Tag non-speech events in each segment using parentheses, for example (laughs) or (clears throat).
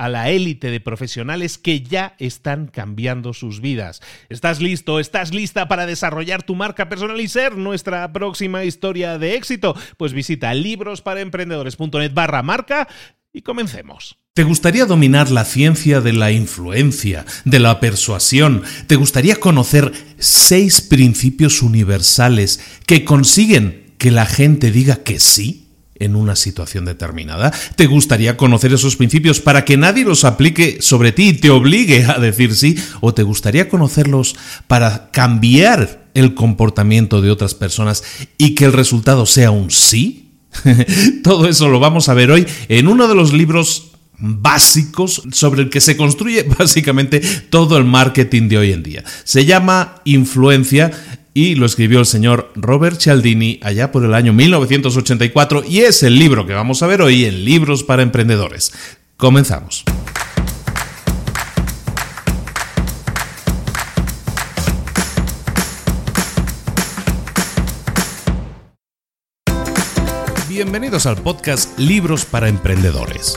a la élite de profesionales que ya están cambiando sus vidas. ¿Estás listo? ¿Estás lista para desarrollar tu marca personal y ser nuestra próxima historia de éxito? Pues visita librosparaemprendedores.net barra marca y comencemos. ¿Te gustaría dominar la ciencia de la influencia, de la persuasión? ¿Te gustaría conocer seis principios universales que consiguen que la gente diga que sí? En una situación determinada? ¿Te gustaría conocer esos principios para que nadie los aplique sobre ti y te obligue a decir sí? ¿O te gustaría conocerlos para cambiar el comportamiento de otras personas y que el resultado sea un sí? (laughs) Todo eso lo vamos a ver hoy en uno de los libros básicos sobre el que se construye (laughs) básicamente todo el marketing de hoy en día. Se llama Influencia y lo escribió el señor Robert Cialdini allá por el año 1984 y es el libro que vamos a ver hoy en Libros para Emprendedores. Comenzamos. Bienvenidos al podcast Libros para Emprendedores.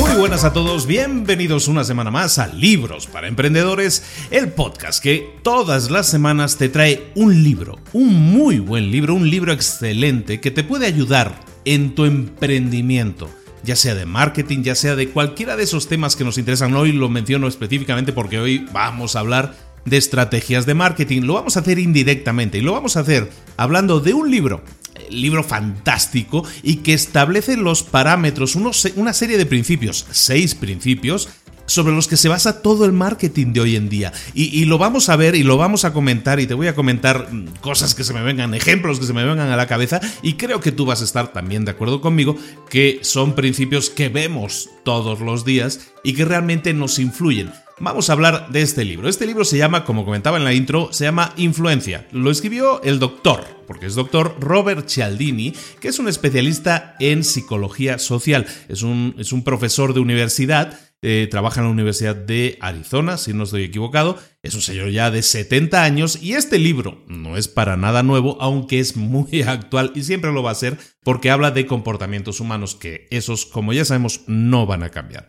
Muy buenas a todos, bienvenidos una semana más a Libros para Emprendedores, el podcast que todas las semanas te trae un libro, un muy buen libro, un libro excelente que te puede ayudar en tu emprendimiento ya sea de marketing, ya sea de cualquiera de esos temas que nos interesan. Hoy lo menciono específicamente porque hoy vamos a hablar de estrategias de marketing. Lo vamos a hacer indirectamente y lo vamos a hacer hablando de un libro libro fantástico y que establece los parámetros, una serie de principios, seis principios, sobre los que se basa todo el marketing de hoy en día. Y, lo vamos a ver y lo vamos a comentar y te voy a comentar mm, cosas que se me vengan, ejemplos que se me vengan a la cabeza y creo que tú vas a estar también de acuerdo conmigo que son principios que vemos todos los días y que realmente nos influyen vamos a hablar de este libro. Este libro se llama, como comentaba en la intro, se llama Influencia. Lo escribió el doctor, porque es doctor Robert Cialdini, que es un especialista en psicología social. Es un, es un profesor de universidad eh, trabaja en la Universidad de Arizona, si no estoy equivocado. Es un señor ya de 70 años y este libro no es para nada nuevo, aunque es muy (laughs) actual y siempre lo va a ser porque habla de comportamientos humanos que esos, como ya sabemos, no van a cambiar.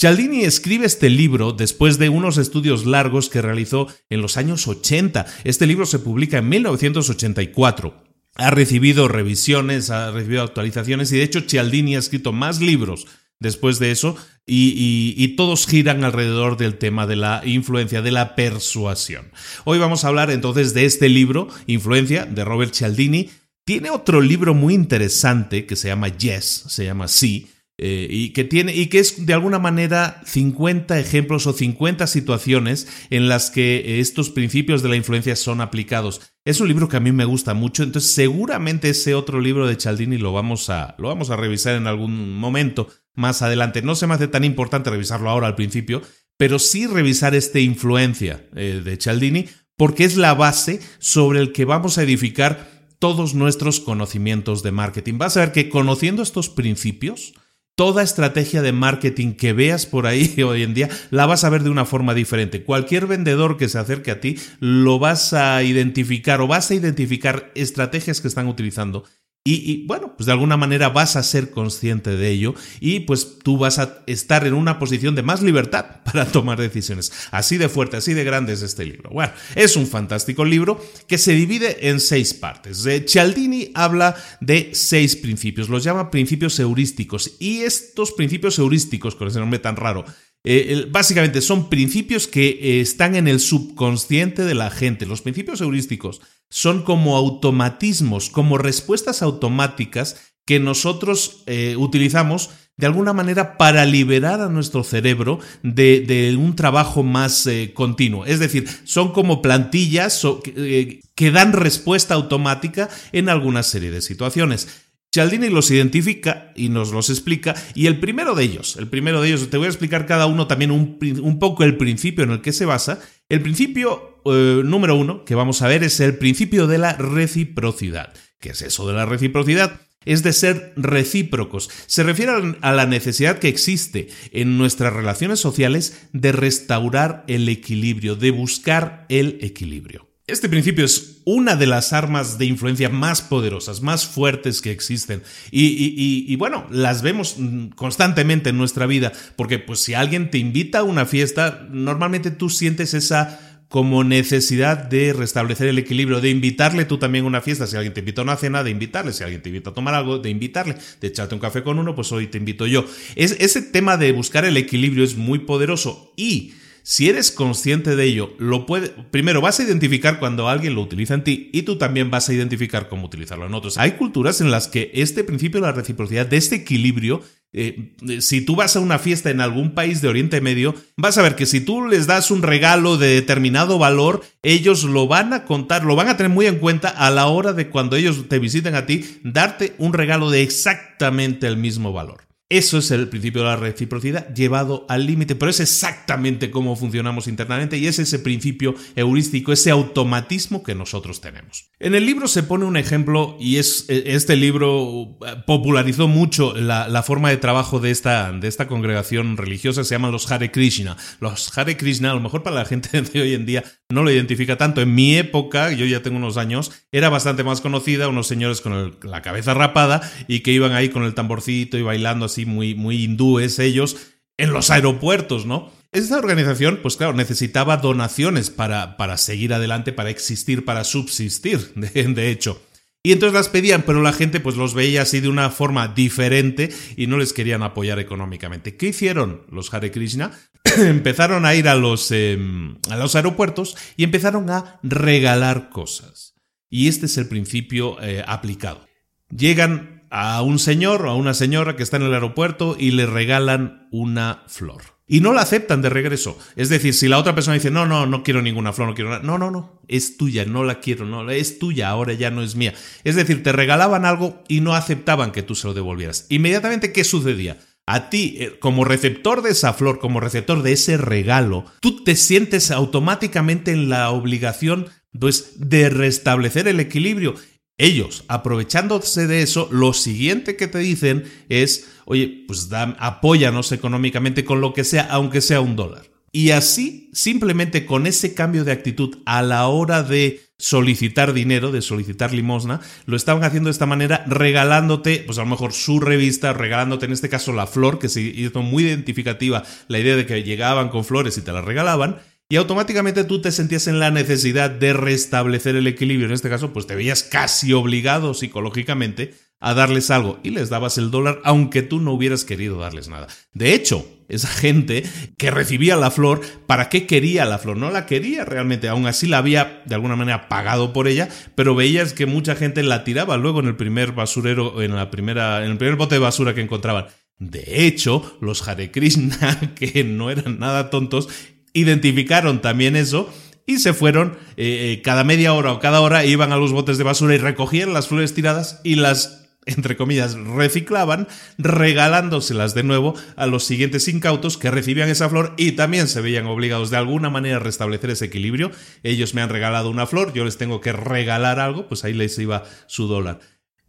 Cialdini escribe este libro después de unos estudios largos que realizó en los años 80. Este libro se publica en 1984. Ha recibido revisiones, ha recibido actualizaciones y de hecho Cialdini ha escrito más libros después de eso y, todos giran alrededor del tema de la influencia, de la persuasión. Hoy vamos a hablar entonces de este libro, Influencia, de Robert Cialdini. Tiene otro libro muy interesante que se llama Yes, se llama Sí, eh, y que tiene y que es de alguna manera 50 ejemplos o 50 situaciones en las que estos principios de la influencia son aplicados. Es un libro que a mí me gusta mucho, entonces seguramente ese otro libro de Cialdini lo vamos a lo vamos a revisar en algún momento más adelante. No se me hace tan importante revisarlo ahora al principio, pero sí revisar esta influencia eh, de Cialdini porque es la base sobre el que vamos a edificar todos nuestros conocimientos de marketing. Vas a ver que conociendo estos principios, toda estrategia de marketing que veas por ahí (laughs) hoy en día la vas a ver de una forma diferente. Cualquier vendedor que se acerque a ti lo vas a identificar o vas a identificar estrategias que están utilizando y, bueno, pues de alguna manera vas a ser consciente de ello y pues tú vas a estar en una posición de más libertad (laughs) para tomar decisiones. Así de fuerte, así de grande es este libro. Bueno, es un fantástico libro que se divide en seis partes. Cialdini habla de seis principios, los llama principios heurísticos y estos principios heurísticos, con ese nombre tan raro, eh, básicamente son principios que eh, están en el subconsciente de la gente. Los principios heurísticos son como automatismos, como respuestas automáticas que nosotros eh, utilizamos de alguna manera para liberar a nuestro cerebro de, un trabajo más continuo. Es decir, son como plantillas que dan respuesta automática en alguna serie de situaciones. Cialdini los identifica y nos los explica, y el primero de ellos, el primero de ellos, te voy a explicar cada uno también un, poco el principio en el que se basa. El principio eh, número uno que vamos a ver es el principio de la reciprocidad. ¿Qué es eso de la reciprocidad? Es de ser recíprocos. Se refiere a la necesidad que existe en nuestras relaciones sociales de restaurar el equilibrio, de buscar el equilibrio. Este principio es una de las armas de influencia más poderosas, más fuertes que existen. Y, bueno, las vemos constantemente en nuestra vida, porque pues si alguien te invita a una fiesta, normalmente tú sientes esa como necesidad de restablecer el equilibrio, de invitarle tú también a una fiesta, si alguien te invita a una cena, de invitarle, si alguien te invita a tomar algo, de invitarle, de echarte un café con uno, pues hoy te invito yo. Es, ese tema de buscar el equilibrio es muy poderoso y si eres consciente de ello, lo puede, primero vas a identificar cuando alguien lo utiliza en ti y tú también vas a identificar cómo utilizarlo en otros. Hay culturas en las que este principio de la reciprocidad, de este equilibrio, eh, si tú vas a una fiesta en algún país de Oriente Medio, vas a ver que si tú les das un regalo de determinado valor, ellos lo van a contar, lo van a tener muy en cuenta a la hora de cuando ellos te visiten a ti, darte un regalo de exactamente el mismo valor. Eso es el principio de la reciprocidad llevado al límite, pero es exactamente cómo funcionamos internamente y es ese principio heurístico, ese automatismo que nosotros tenemos. En el libro se pone un ejemplo y es este libro eh, popularizó mucho la, forma de trabajo de esta, de esta congregación religiosa, se llaman los Hare Krishna. Los Hare Krishna, a lo mejor para la gente de hoy en día no lo identifica tanto. En mi época, yo ya tengo unos años, era bastante más conocida, unos señores con la cabeza rapada y que iban ahí con el tamborcito y bailando así muy, muy hindúes ellos en los aeropuertos, ¿no? Esta organización, pues claro, necesitaba donaciones para, para seguir adelante, para existir, para subsistir, (laughs) de, hecho. Y entonces las pedían, pero la gente pues los veía así de una forma diferente y no les querían apoyar económicamente. ¿Qué hicieron los Hare Krishna? (clears throat) empezaron a ir a los, em, a los aeropuertos y empezaron a regalar cosas. Y este es el principio eh, aplicado. Llegan a un señor o a una señora que está en el aeropuerto y le regalan una flor. Y no la aceptan de regreso. Es decir, si la otra persona dice, no, no, no quiero ninguna flor, no quiero nada. No, no, no, es tuya, no la quiero, no, es tuya, ahora ya no es mía. Es decir, te regalaban algo y no aceptaban que tú se lo devolvieras. Inmediatamente, ¿qué sucedía? A ti, eh, como receptor de esa flor, como receptor de ese regalo, tú te sientes automáticamente en la obligación pues, de restablecer el equilibrio Ellos, aprovechándose de eso, lo siguiente que te dicen es, oye, pues apóyanos económicamente con lo que sea, aunque sea un dólar. Y así, simplemente con ese cambio de actitud a la hora de solicitar dinero, de solicitar limosna, lo estaban haciendo de esta manera, regalándote, pues a lo mejor su revista, regalándote en este caso la flor, que se hizo muy identificativa la idea de que llegaban con flores y te las regalaban, y automáticamente tú te sentías en la necesidad de restablecer el equilibrio. En este caso, pues te veías casi obligado psicológicamente a darles algo y les dabas el dólar aunque tú no hubieras querido darles nada. De hecho, esa gente que recibía la flor, ¿para qué quería la flor? No la quería realmente, aún así la había de alguna manera pagado por ella, pero veías que mucha gente la tiraba luego en el primer basurero, en la primera, en el primer bote de basura que encontraban. De hecho, los Hare Krishna, (laughs) que no eran nada tontos, identificaron también eso y se fueron eh, eh, cada media hora o cada hora iban a los botes de basura y recogían las flores tiradas y las entre comillas, reciclaban, regalándoselas de nuevo a los siguientes incautos que recibían esa flor y también se veían obligados de alguna manera a restablecer ese equilibrio. Ellos me han regalado una flor, yo les tengo que regalar algo, pues ahí les iba su dólar.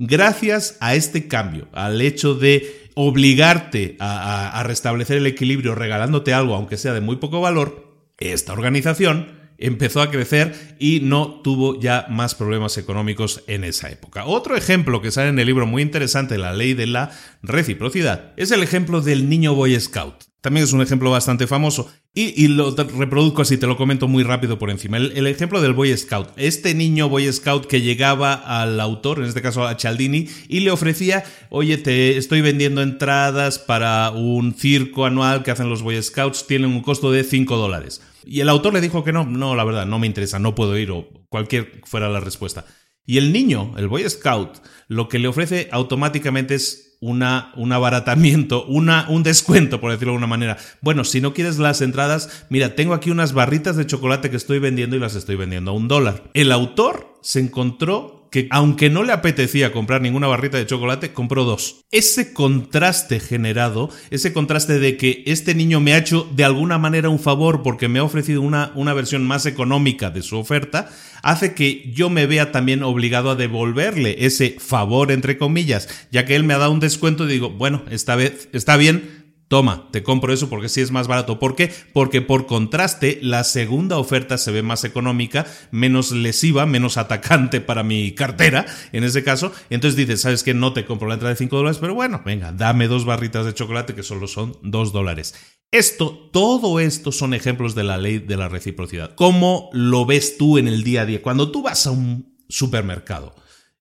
Gracias a este cambio, al hecho de obligarte a, restablecer el equilibrio regalándote algo, aunque sea de muy poco valor, esta organización empezó a crecer y no tuvo ya más problemas económicos en esa época. Otro ejemplo que sale en el libro muy interesante, La ley de la reciprocidad, es el ejemplo del niño Boy Scout. También es un ejemplo bastante famoso. Y, lo reproduzco así, te lo comento muy rápido por encima. El, ejemplo del Boy Scout. Este niño Boy Scout que llegaba al autor, en este caso a Cialdini, y le ofrecía, oye, te estoy vendiendo entradas para un circo anual que hacen los Boy Scouts, tienen un costo de 5 dólares. Y el autor le dijo que no, no, la verdad, no me interesa, no puedo ir, o cualquier fuera la respuesta. Y el niño, el Boy Scout, lo que le ofrece automáticamente es una, un abaratamiento, una, un descuento, por decirlo de alguna manera. Bueno, si no quieres las entradas, mira, tengo aquí unas barritas de chocolate que estoy vendiendo y las estoy vendiendo a un dólar. El autor se encontró que aunque no le apetecía comprar ninguna barrita de chocolate, compró dos. Ese contraste generado, ese contraste de que este niño me ha hecho de alguna manera un favor porque me ha ofrecido una, una versión más económica de su oferta, hace que yo me vea también obligado a devolverle ese favor, entre comillas, ya que él me ha dado un descuento y digo, bueno, esta vez está bien, Toma, te compro eso porque sí es más barato. ¿Por qué? Porque por contraste, la segunda oferta se ve más económica, menos lesiva, menos atacante para mi cartera, en ese caso. Entonces dices, ¿sabes qué? No te compro la entrada de 5 dólares, pero bueno, venga, dame dos barritas de chocolate que solo son 2 dólares. Esto, todo esto son ejemplos de la ley de la reciprocidad. ¿Cómo lo ves tú en el día a día? Cuando tú vas a un supermercado,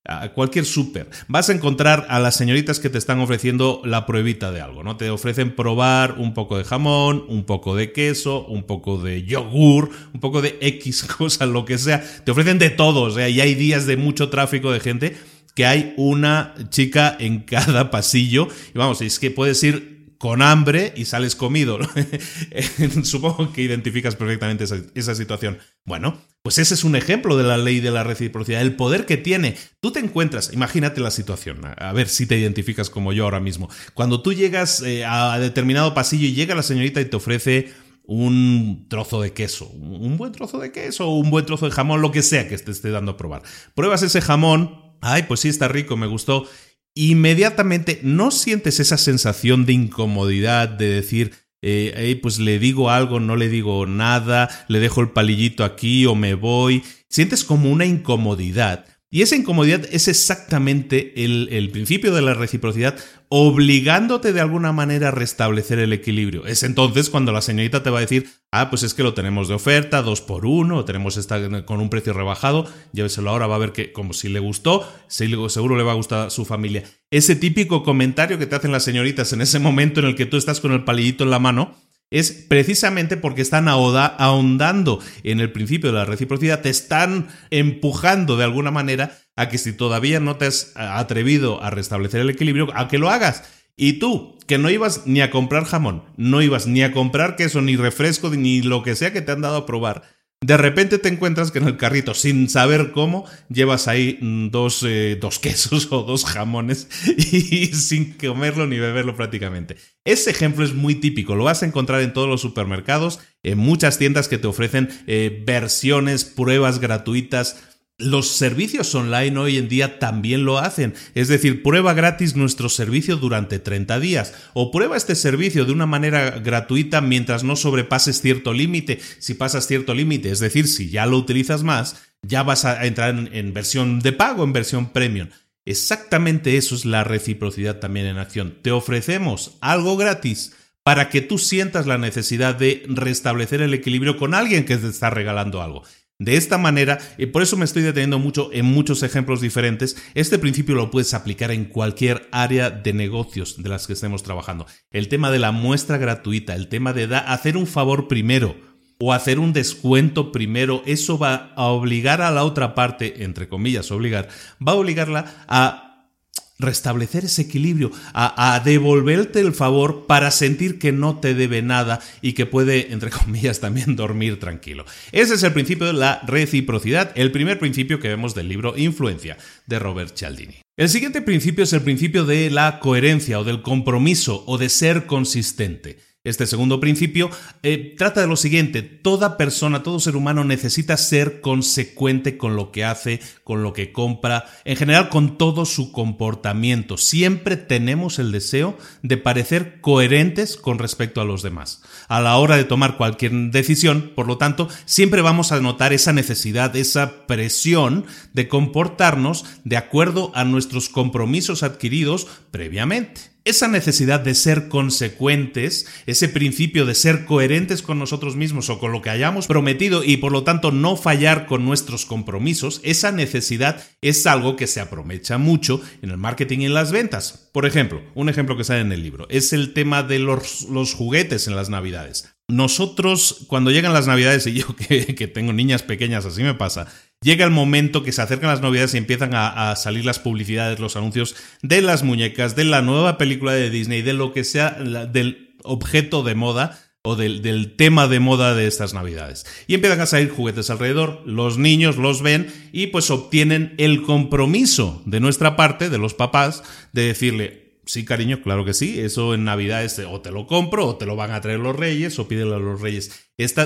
a cualquier súper, vas a encontrar a las señoritas que te están ofreciendo la pruebita de algo, ¿no? Te ofrecen probar un poco de jamón, un poco de queso, un poco de yogur, un poco de X (laughs) cosa, lo que sea. Te ofrecen de todo, o sea, y hay días de mucho tráfico de gente que hay una chica en (laughs) cada pasillo. Y vamos, es que puedes ir con hambre y sales comido. (laughs) Supongo que identificas perfectamente esa, situación. Bueno, pues ese es un ejemplo de la ley de la reciprocidad, el poder que tiene. Tú te encuentras, imagínate la situación, a ver si te identificas como yo ahora mismo. Cuando tú llegas eh, a determinado pasillo y llega la señorita y te ofrece un trozo de queso, un buen trozo de queso un buen trozo de jamón, lo que sea que te esté dando a probar. Pruebas ese jamón, ay, pues sí está rico, me gustó inmediatamente no sientes esa sensación de incomodidad, de decir, eh, pues le digo algo, no le digo nada, le dejo el palillito aquí o me voy. Sientes como una incomodidad. Y esa incomodidad es exactamente el, principio de la reciprocidad, obligándote de alguna manera a restablecer el equilibrio. Es entonces cuando la señorita te va a decir, ah, pues es que lo tenemos de oferta, dos por uno, tenemos esta con un precio rebajado, lléveselo ahora, va a ver que como si le gustó, seguro le va a gustar a su familia. Ese típico comentario que te hacen las señoritas en ese momento en el que tú estás con el palillito en la mano, es precisamente porque están ahondando en el principio de la reciprocidad, te están empujando de alguna manera a que si todavía no te has atrevido a restablecer el equilibrio, a que lo hagas. Y tú, que no ibas ni a comprar jamón, no ibas ni a comprar queso, ni refresco, ni lo que sea que te han dado a probar, de repente te encuentras que en el carrito, sin saber cómo, llevas ahí mm, dos, eh, dos quesos (laughs) o dos jamones y sin comerlo ni beberlo prácticamente. Ese ejemplo es muy típico, lo vas a encontrar en todos los supermercados, en muchas tiendas que te ofrecen eh, versiones, pruebas gratuitas Los servicios online hoy en día también lo hacen, es decir, prueba gratis nuestro servicio durante 30 días o prueba este servicio de una manera gratuita mientras no sobrepases cierto límite. Si pasas cierto límite, es decir, si ya lo utilizas más, ya vas a entrar en, en versión de pago, en versión premium. Exactamente eso es la reciprocidad también en acción. Te ofrecemos algo gratis para que tú sientas la necesidad de restablecer el equilibrio con alguien que te está regalando algo. De esta manera, y por eso me estoy deteniendo mucho en muchos ejemplos diferentes, este principio lo puedes aplicar en cualquier área de negocios de las que estemos trabajando. El tema de la muestra gratuita, el tema de hacer un favor primero o hacer un descuento primero, eso va a obligar a la otra parte, entre comillas, obligar, va a obligarla a restablecer ese equilibrio, a, devolverte el favor para sentir que no te debe nada y que puede, entre (laughs) comillas, también dormir tranquilo. Ese es el principio de la reciprocidad, el primer principio que vemos del libro Influencia de Robert Cialdini. El siguiente principio es el principio de la coherencia o del compromiso o de ser consistente. Este segundo principio eh, trata de lo siguiente, toda persona, todo ser humano necesita ser consecuente con lo que hace, con lo que compra, en general con todo su comportamiento. Siempre tenemos el deseo de parecer coherentes con respecto a los demás. A la hora de tomar cualquier decisión, por lo tanto, siempre vamos a notar esa necesidad, esa presión de comportarnos de acuerdo a nuestros compromisos adquiridos previamente. Esa necesidad de ser consecuentes, ese principio de ser coherentes con nosotros mismos o con lo que hayamos prometido y por lo tanto no fallar con nuestros compromisos, esa necesidad es algo que se aprovecha mucho en el marketing y en las ventas. Por ejemplo, un ejemplo que sale en el libro, es el tema de los, los juguetes en las navidades. Nosotros, cuando llegan las navidades, y yo (laughs) que, que tengo niñas pequeñas, así me pasa, llega el momento que se acercan las novedades y empiezan a, salir las publicidades, los anuncios de las muñecas, de la nueva película de Disney, de lo que sea, del objeto de moda o del, del, tema de moda de estas navidades. Y empiezan a salir juguetes alrededor, los niños los ven y pues obtienen el compromiso de nuestra parte, de los papás, de decirle, Sí, cariño, claro que sí. Eso en Navidades o te lo compro o te lo van a traer los reyes o pídelo a los reyes.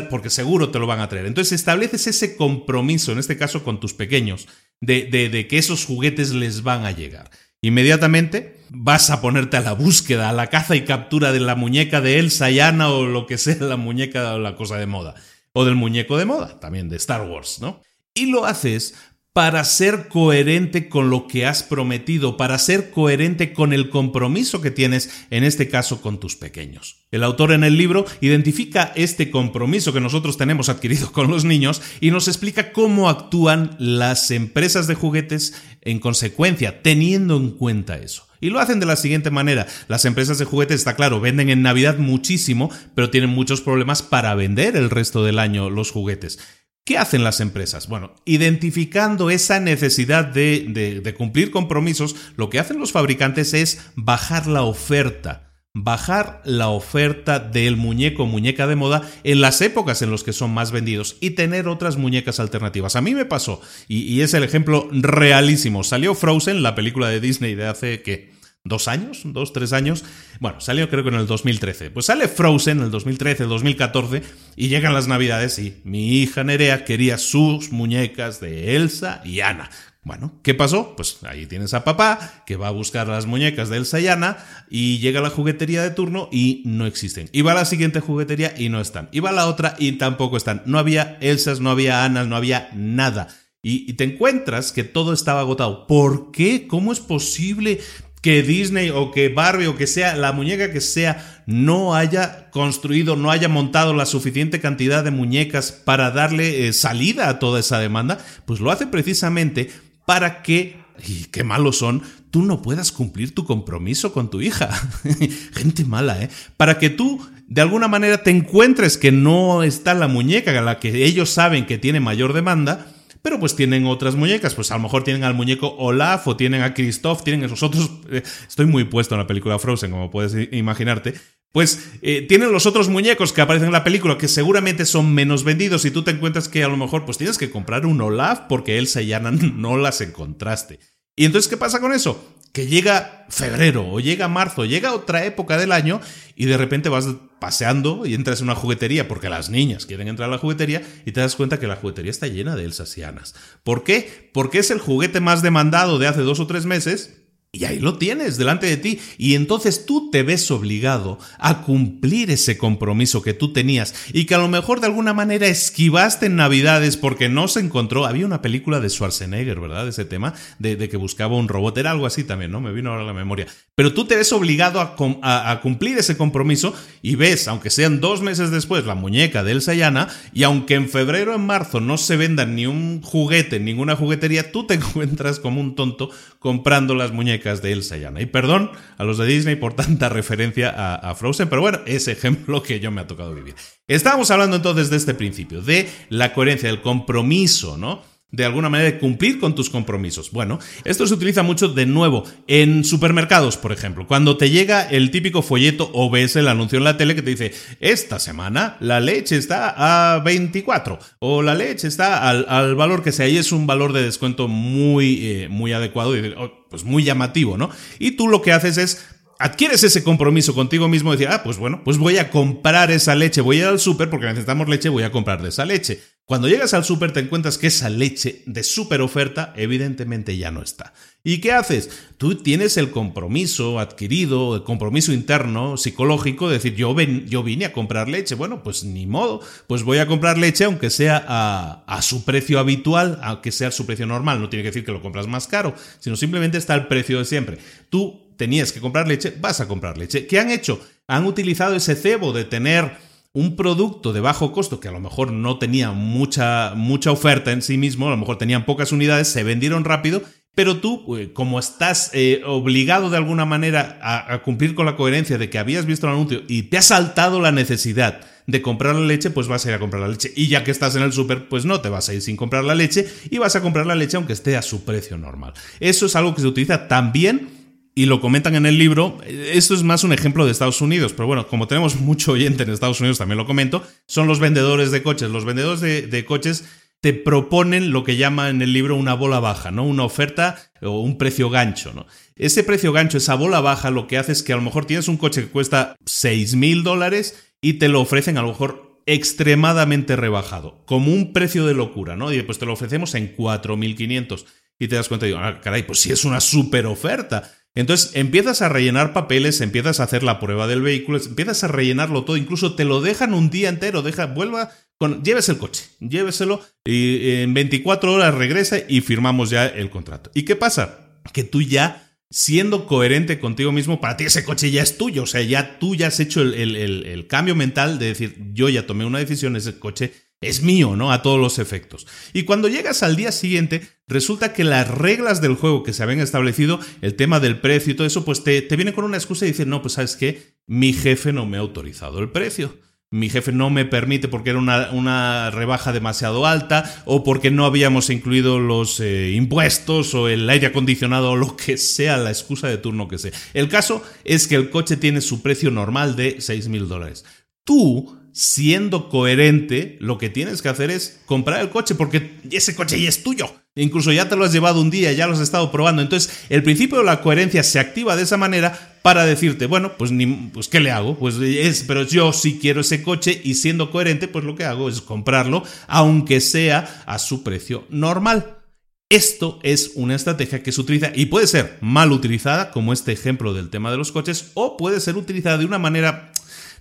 porque seguro te lo van a traer. Entonces estableces ese compromiso, en este caso con tus pequeños, de, de, que esos juguetes les van a llegar. Inmediatamente vas a ponerte a la búsqueda, a la caza y captura de la muñeca de Elsa y Anna o lo que sea la muñeca o la cosa de moda. O del muñeco de moda, también de Star Wars, ¿no? Y lo haces para ser coherente con lo que has prometido, para ser coherente con el compromiso que tienes, en este caso con tus pequeños. El autor en el libro identifica este compromiso que nosotros tenemos adquirido con los niños y nos explica cómo actúan las empresas de juguetes en consecuencia, teniendo en cuenta eso. Y lo hacen de la siguiente manera. Las empresas de juguetes, está claro, venden en Navidad muchísimo, pero tienen muchos problemas para vender el resto del año los juguetes. ¿Qué hacen las empresas? Bueno, identificando esa necesidad de, cumplir compromisos, lo que hacen los fabricantes es bajar la oferta bajar la oferta del muñeco muñeca de moda en las épocas en las que son más vendidos y tener otras muñecas alternativas. A mí me pasó, y, y es el ejemplo realísimo. Salió Frozen, la película de Disney de hace que dos años, dos, tres años. Bueno, salió creo que en el 2013. Pues sale Frozen en el 2013, 2014 y llegan las navidades y mi hija Nerea quería sus muñecas de Elsa y Anna. Bueno, ¿qué pasó? Pues ahí tienes a papá que va a buscar las muñecas de Elsa y Anna y llega a la juguetería de turno y no existen. Y va a la siguiente juguetería y no están. Y va a la otra y tampoco están. No había Elsas, no había Annas, no había nada. Y, te encuentras que todo estaba agotado. ¿Por qué? ¿Cómo es posible? Que Disney o que Barbie o que sea la muñeca que sea no haya construido, no haya montado la suficiente cantidad de muñecas para darle eh, salida a toda esa demanda, pues lo hace precisamente para que, y qué malos son, tú no puedas cumplir tu compromiso con tu hija. (laughs) Gente mala, ¿eh? Para que tú de alguna manera te encuentres que no está la muñeca a la que ellos saben que tiene mayor demanda, pero pues tienen otras muñecas, pues a lo mejor tienen al muñeco Olaf o tienen a Kristoff, tienen esos otros, eh, estoy muy puesto en la película Frozen, como puedes imaginarte, pues eh, tienen los otros muñecos que aparecen en la película que seguramente son menos vendidos y tú te encuentras que a lo mejor pues tienes que comprar un Olaf porque Elsa y Anna (laughs) no las encontraste. ¿Y entonces qué pasa con eso? Que llega febrero o llega marzo, llega otra época del año y de repente vas paseando y entras en una juguetería porque las niñas quieren entrar a la juguetería y te das cuenta que la juguetería está llena de Elsas y Anas. ¿Por qué? Porque es el juguete más demandado de hace dos o tres meses y ahí lo tienes delante de ti. Y entonces tú te ves obligado a cumplir ese compromiso que tú tenías y que a lo mejor de alguna manera esquivaste en Navidades porque no se encontró. Había una película de Schwarzenegger, ¿verdad? Ese tema, de, que buscaba un robot. Era algo así también, ¿no? Me vino ahora a la memoria. Pero tú te ves obligado a, a, cumplir ese compromiso y ves, aunque sean dos meses después, la muñeca de Elsa Yana y aunque en febrero o en marzo no se vendan ni un juguete en ninguna juguetería, tú te (laughs) encuentras como un tonto comprando las muñecas de Elsa y Y perdón a los de Disney por tanta referencia a, a, Frozen, pero bueno, es ejemplo que yo me ha tocado vivir. Estábamos hablando entonces de este principio, de la coherencia, del compromiso, ¿no? De alguna manera de cumplir con tus compromisos. Bueno, esto se utiliza mucho de nuevo en supermercados, por ejemplo. Cuando te llega el típico folleto o ves el anuncio en la tele que te dice, esta semana la leche está a 24 o la leche está al, valor que sea y es un valor de descuento muy, eh, muy adecuado y oh, pues muy llamativo, ¿no? Y tú lo que haces es adquieres ese compromiso contigo mismo de decir, ah, pues bueno, pues voy a comprar esa leche, voy a ir al súper porque necesitamos leche, voy a comprar de esa leche. Cuando llegas al súper te encuentras que esa leche de súper oferta evidentemente ya no está. ¿Y qué haces? Tú tienes el compromiso adquirido, el compromiso interno, psicológico, de decir, yo, ven, yo vine a comprar leche. Bueno, pues ni modo, pues voy a comprar leche aunque sea a, a su precio habitual, aunque sea su precio normal. No tiene que decir que lo compras más caro, sino simplemente está el precio de siempre. Tú tenías que comprar leche, vas a comprar leche. ¿Qué han hecho? Han utilizado ese cebo de tener un producto de bajo costo que a lo mejor no tenía mucha, mucha oferta en sí mismo, a lo mejor tenían pocas unidades, se vendieron rápido, pero tú, eh, como estás eh, obligado de alguna manera a, cumplir con la coherencia de que habías visto el anuncio y te ha saltado la necesidad de comprar la leche, pues vas a ir a comprar la leche. Y ya que estás en el súper, pues no te vas a ir sin comprar la leche y vas a comprar la leche aunque esté a su precio normal. Eso es algo que se utiliza también y lo comentan en el libro. Esto es más un ejemplo de Estados Unidos, pero bueno, como tenemos (laughs) mucho oyente en Estados Unidos, también lo comento, son los vendedores de coches. Los vendedores de, coches te proponen lo que llama en el libro una bola baja, ¿no? Una oferta o un precio gancho, ¿no? Ese precio gancho, esa bola baja, lo que hace es que a lo mejor tienes un coche que cuesta 6 mil dólares y te lo ofrecen a lo mejor extremadamente rebajado, como un precio de locura, ¿no? Y pues te lo ofrecemos en 4.500 y te das cuenta y digo, ah, caray, pues sí es una super oferta. Entonces empiezas a rellenar papeles, empiezas a hacer la prueba del vehículo, empiezas a rellenarlo todo, incluso te lo dejan un día entero, deja, vuelva, con, llévese el coche, lléveselo y en 24 horas regresa y firmamos ya el contrato. ¿Y qué pasa? Que tú ya, siendo coherente contigo mismo, para ti ese coche ya es tuyo, o sea, ya tú ya has hecho el, el cambio mental de decir, yo ya tomé una decisión, ese coche es mío, ¿no? A todos los efectos. Y cuando llegas al día siguiente, resulta que las reglas del juego que se habían establecido, el tema del precio y todo eso, pues te, te viene con una excusa y dice, no, pues sabes qué, mi jefe no me ha autorizado el precio. Mi jefe no me permite porque era una, rebaja demasiado alta o porque no habíamos incluido los eh, impuestos o el aire acondicionado o lo que sea, la excusa de turno que sea. El caso es que el coche tiene su precio normal de 6 mil dólares. Tú siendo coherente, lo que tienes que hacer es comprar el coche porque ese coche ya es tuyo. Incluso ya te lo has llevado un día, ya lo has estado probando. Entonces, el principio de la coherencia se activa de esa manera para decirte, bueno, pues, ni, pues ¿qué le hago? Pues es, pero yo sí quiero ese coche y siendo coherente, pues lo que hago es comprarlo, aunque sea a su precio normal. Esto es una estrategia que se utiliza y puede ser mal utilizada, como este ejemplo del tema de los coches, o puede ser utilizada de una manera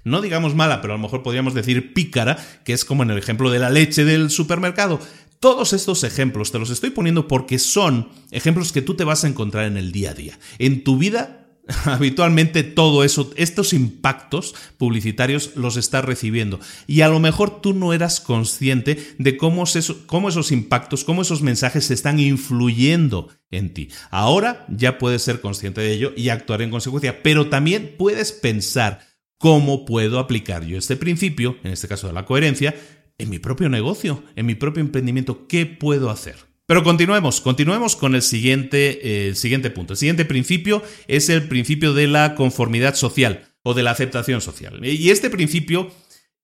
no digamos mala, pero a lo mejor podríamos decir pícara, que es como en el ejemplo de la leche del supermercado. Todos estos ejemplos te los estoy poniendo porque son ejemplos que tú te vas a encontrar en el día a día. En tu vida (laughs) habitualmente todo eso, estos impactos publicitarios los estás recibiendo. Y a lo mejor tú no eras consciente de cómo, cómo, esos impactos, cómo esos mensajes están influyendo en ti. Ahora ya puedes ser consciente de ello y actuar en consecuencia, pero también puedes pensar ¿Cómo puedo aplicar yo este principio, en este caso de la coherencia, en mi propio negocio, en mi propio emprendimiento? ¿Qué puedo hacer? Pero continuemos, continuemos con el siguiente, el siguiente punto. El siguiente principio es el principio de la conformidad social o de la aceptación social. Y este principio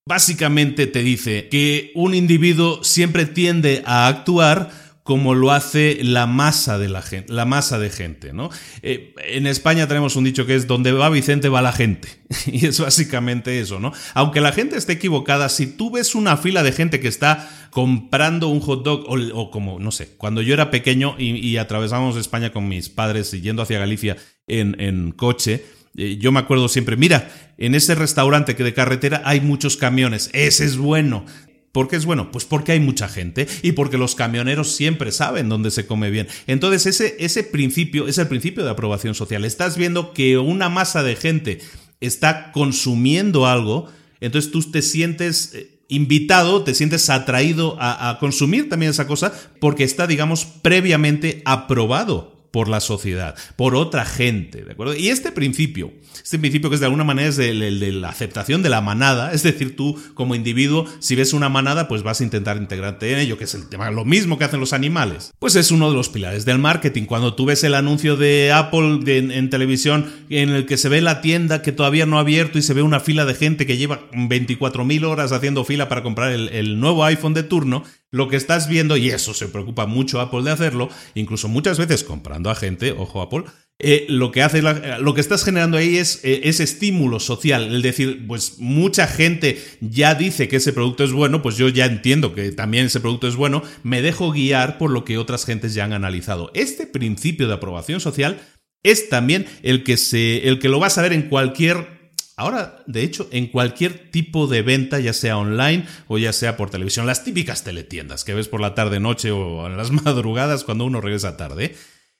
básicamente te dice que un individuo siempre tiende a actuar como lo hace la masa de la gente, la masa de gente, ¿no? Eh, en España tenemos un dicho que es donde va Vicente va la gente. (laughs) Y es básicamente eso, ¿no? Aunque la gente esté equivocada, si tú ves una fila de gente que está comprando un hot dog o, como, no sé, cuando yo era pequeño y, atravesamos España con mis padres yendo hacia Galicia en, en coche, eh, yo me acuerdo siempre, mira, en ese restaurante que de carretera hay muchos camiones, ese es bueno. ¿Por qué es bueno? Pues porque hay mucha gente y porque los camioneros siempre saben dónde se come bien. Entonces ese, ese principio es el principio de aprobación social. Estás viendo que una masa de gente está consumiendo algo, entonces tú te sientes eh, invitado, te sientes atraído a, a consumir también esa cosa porque está, digamos, previamente aprobado por la sociedad, por otra gente, ¿de acuerdo? Y este principio, este principio que es de alguna manera es el de, la aceptación de la manada, es decir, tú como individuo, si ves una manada, pues vas a intentar integrarte en ello, que es el tema, lo mismo que hacen los animales. Pues es uno de los pilares del marketing. Cuando tú ves el anuncio de Apple en, televisión en el que se ve la tienda que todavía no ha abierto y se ve una fila de gente que lleva 24.000 horas haciendo fila para comprar el nuevo iPhone de turno, lo que estás viendo, y eso se preocupa mucho Apple de hacerlo, incluso muchas veces comprando a gente, ojo Apple, eh, lo que hace lo que estás generando ahí es eh, ese estímulo social, el decir, pues mucha gente ya dice que ese producto es bueno, pues yo ya entiendo que también ese producto es bueno, me dejo guiar por lo que otras gentes ya han analizado. Este principio de aprobación social es también el que se el que lo vas a ver en cualquier Ahora, de hecho, en cualquier tipo de venta, ya sea online o ya sea por televisión, las típicas teletiendas que ves por la tarde, noche o en las (laughs) madrugadas cuando uno regresa tarde,